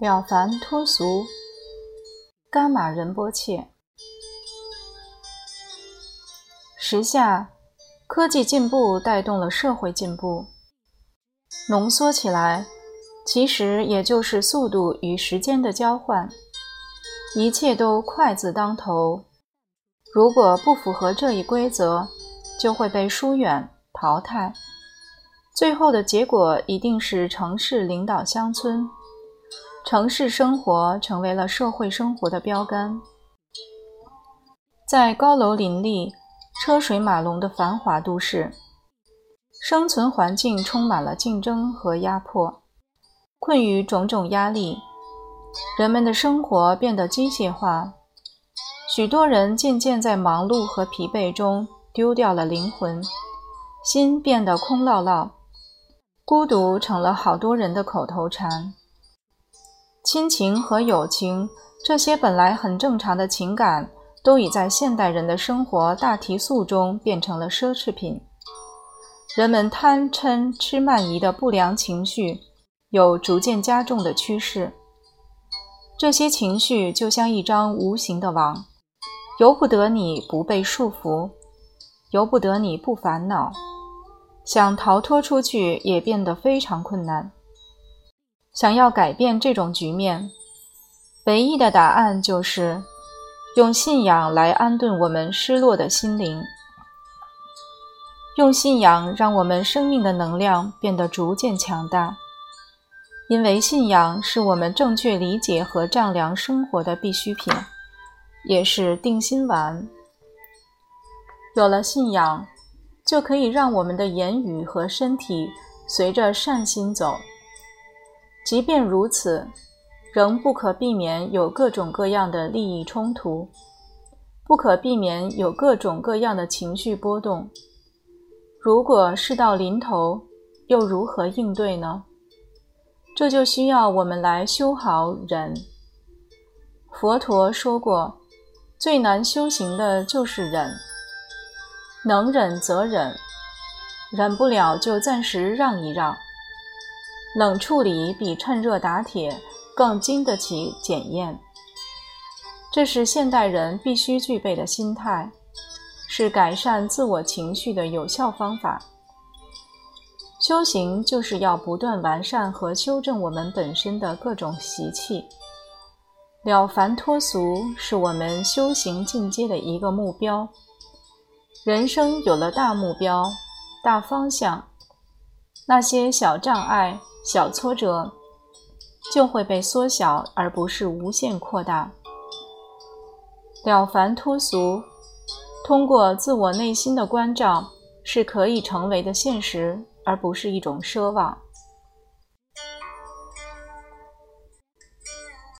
了凡脱俗，伽马仁波切。时下，科技进步带动了社会进步。浓缩起来，其实也就是速度与时间的交换。一切都快字当头，如果不符合这一规则，就会被疏远淘汰。最后的结果一定是城市领导乡村。城市生活成为了社会生活的标杆，在高楼林立、车水马龙的繁华都市，生存环境充满了竞争和压迫，困于种种压力，人们的生活变得机械化，许多人渐渐在忙碌和疲惫中丢掉了灵魂，心变得空落落，孤独成了好多人的口头禅。亲情和友情，这些本来很正常的情感，都已在现代人的生活大提速中变成了奢侈品。人们贪嗔痴慢疑的不良情绪有逐渐加重的趋势。这些情绪就像一张无形的网，由不得你不被束缚，由不得你不烦恼，想逃脱出去也变得非常困难。想要改变这种局面，唯一的答案就是用信仰来安顿我们失落的心灵，用信仰让我们生命的能量变得逐渐强大。因为信仰是我们正确理解和丈量生活的必需品，也是定心丸。有了信仰，就可以让我们的言语和身体随着善心走。即便如此，仍不可避免有各种各样的利益冲突，不可避免有各种各样的情绪波动。如果事到临头，又如何应对呢？这就需要我们来修好忍。佛陀说过，最难修行的就是忍。能忍则忍，忍不了就暂时让一让。冷处理比趁热打铁更经得起检验，这是现代人必须具备的心态，是改善自我情绪的有效方法。修行就是要不断完善和修正我们本身的各种习气，了凡脱俗是我们修行进阶的一个目标。人生有了大目标、大方向，那些小障碍。小挫折就会被缩小，而不是无限扩大。了凡脱俗，通过自我内心的关照，是可以成为的现实，而不是一种奢望。